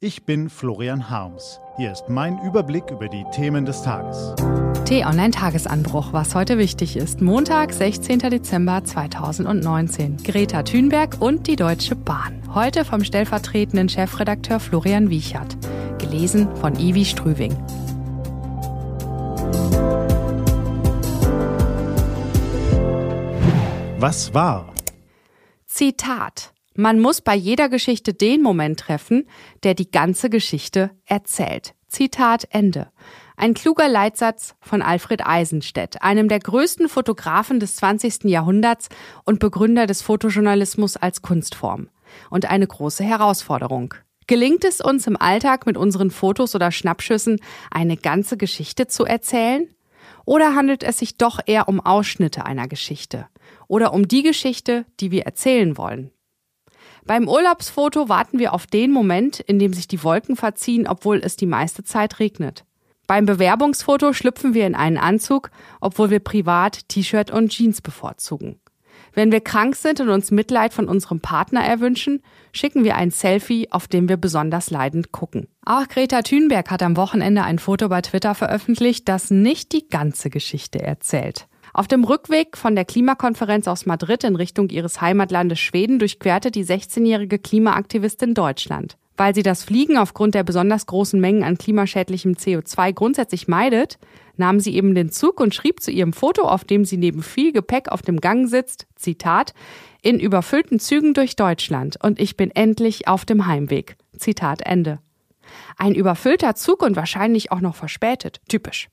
Ich bin Florian Harms. Hier ist mein Überblick über die Themen des Tages. T-Online-Tagesanbruch, was heute wichtig ist. Montag, 16. Dezember 2019. Greta Thunberg und die Deutsche Bahn. Heute vom stellvertretenden Chefredakteur Florian Wiechert. Gelesen von Ivi Strüving. Was war? Zitat. Man muss bei jeder Geschichte den Moment treffen, der die ganze Geschichte erzählt. Zitat Ende. Ein kluger Leitsatz von Alfred Eisenstedt, einem der größten Fotografen des 20. Jahrhunderts und Begründer des Fotojournalismus als Kunstform. Und eine große Herausforderung. Gelingt es uns im Alltag mit unseren Fotos oder Schnappschüssen eine ganze Geschichte zu erzählen? Oder handelt es sich doch eher um Ausschnitte einer Geschichte? Oder um die Geschichte, die wir erzählen wollen? Beim Urlaubsfoto warten wir auf den Moment, in dem sich die Wolken verziehen, obwohl es die meiste Zeit regnet. Beim Bewerbungsfoto schlüpfen wir in einen Anzug, obwohl wir privat T-Shirt und Jeans bevorzugen. Wenn wir krank sind und uns Mitleid von unserem Partner erwünschen, schicken wir ein Selfie, auf dem wir besonders leidend gucken. Auch Greta Thunberg hat am Wochenende ein Foto bei Twitter veröffentlicht, das nicht die ganze Geschichte erzählt. Auf dem Rückweg von der Klimakonferenz aus Madrid in Richtung ihres Heimatlandes Schweden durchquerte die 16-jährige Klimaaktivistin Deutschland. Weil sie das Fliegen aufgrund der besonders großen Mengen an klimaschädlichem CO2 grundsätzlich meidet, nahm sie eben den Zug und schrieb zu ihrem Foto, auf dem sie neben viel Gepäck auf dem Gang sitzt, Zitat, in überfüllten Zügen durch Deutschland und ich bin endlich auf dem Heimweg. Zitat Ende. Ein überfüllter Zug und wahrscheinlich auch noch verspätet. Typisch.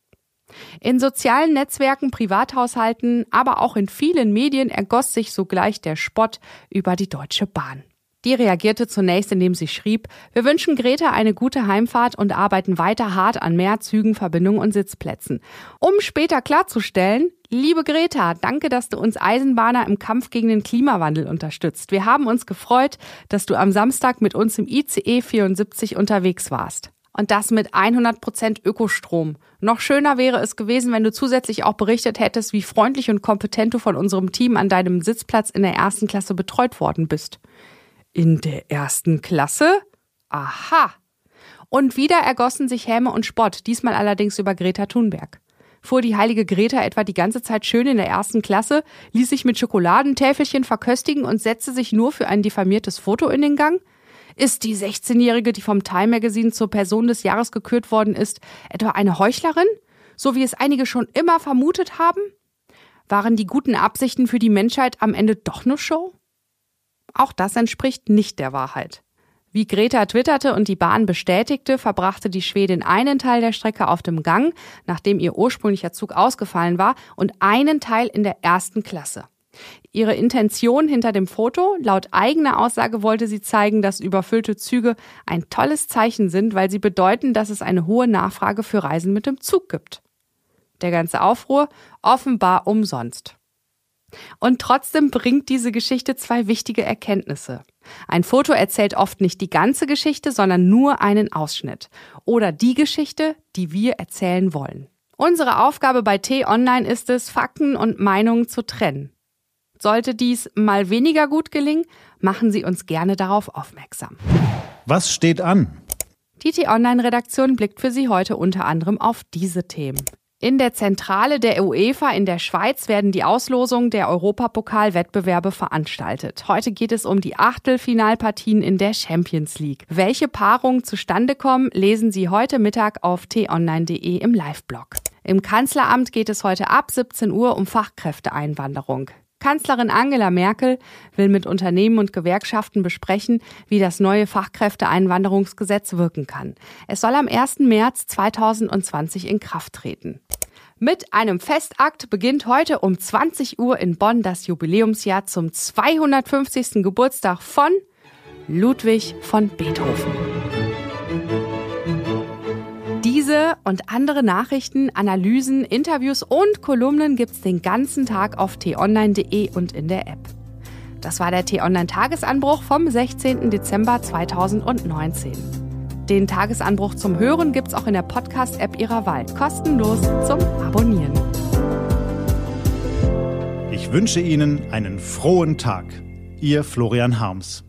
In sozialen Netzwerken, Privathaushalten, aber auch in vielen Medien ergoss sich sogleich der Spott über die Deutsche Bahn. Die reagierte zunächst, indem sie schrieb, wir wünschen Greta eine gute Heimfahrt und arbeiten weiter hart an mehr Zügen, Verbindungen und Sitzplätzen. Um später klarzustellen, liebe Greta, danke, dass du uns Eisenbahner im Kampf gegen den Klimawandel unterstützt. Wir haben uns gefreut, dass du am Samstag mit uns im ICE 74 unterwegs warst. Und das mit 100% Ökostrom. Noch schöner wäre es gewesen, wenn du zusätzlich auch berichtet hättest, wie freundlich und kompetent du von unserem Team an deinem Sitzplatz in der ersten Klasse betreut worden bist. In der ersten Klasse? Aha. Und wieder ergossen sich Häme und Spott, diesmal allerdings über Greta Thunberg. Fuhr die heilige Greta etwa die ganze Zeit schön in der ersten Klasse, ließ sich mit Schokoladentäfelchen verköstigen und setzte sich nur für ein diffamiertes Foto in den Gang? Ist die 16-Jährige, die vom Time Magazine zur Person des Jahres gekürt worden ist, etwa eine Heuchlerin? So wie es einige schon immer vermutet haben? Waren die guten Absichten für die Menschheit am Ende doch nur Show? Auch das entspricht nicht der Wahrheit. Wie Greta twitterte und die Bahn bestätigte, verbrachte die Schwedin einen Teil der Strecke auf dem Gang, nachdem ihr ursprünglicher Zug ausgefallen war, und einen Teil in der ersten Klasse. Ihre Intention hinter dem Foto, laut eigener Aussage wollte sie zeigen, dass überfüllte Züge ein tolles Zeichen sind, weil sie bedeuten, dass es eine hohe Nachfrage für Reisen mit dem Zug gibt. Der ganze Aufruhr offenbar umsonst. Und trotzdem bringt diese Geschichte zwei wichtige Erkenntnisse. Ein Foto erzählt oft nicht die ganze Geschichte, sondern nur einen Ausschnitt. Oder die Geschichte, die wir erzählen wollen. Unsere Aufgabe bei T-Online ist es, Fakten und Meinungen zu trennen. Sollte dies mal weniger gut gelingen, machen Sie uns gerne darauf aufmerksam. Was steht an? Die T-Online-Redaktion blickt für Sie heute unter anderem auf diese Themen. In der Zentrale der UEFA in der Schweiz werden die Auslosungen der Europapokal-Wettbewerbe veranstaltet. Heute geht es um die Achtelfinalpartien in der Champions League. Welche Paarungen zustande kommen, lesen Sie heute Mittag auf t-online.de im Live-Blog. Im Kanzleramt geht es heute ab 17 Uhr um Fachkräfteeinwanderung. Kanzlerin Angela Merkel will mit Unternehmen und Gewerkschaften besprechen, wie das neue Fachkräfteeinwanderungsgesetz wirken kann. Es soll am 1. März 2020 in Kraft treten. Mit einem Festakt beginnt heute um 20 Uhr in Bonn das Jubiläumsjahr zum 250. Geburtstag von Ludwig von Beethoven. Diese und andere Nachrichten, Analysen, Interviews und Kolumnen gibt's den ganzen Tag auf t-online.de und in der App. Das war der T-Online-Tagesanbruch vom 16. Dezember 2019. Den Tagesanbruch zum Hören gibt's auch in der Podcast-App Ihrer Wahl, kostenlos zum Abonnieren. Ich wünsche Ihnen einen frohen Tag. Ihr Florian Harms.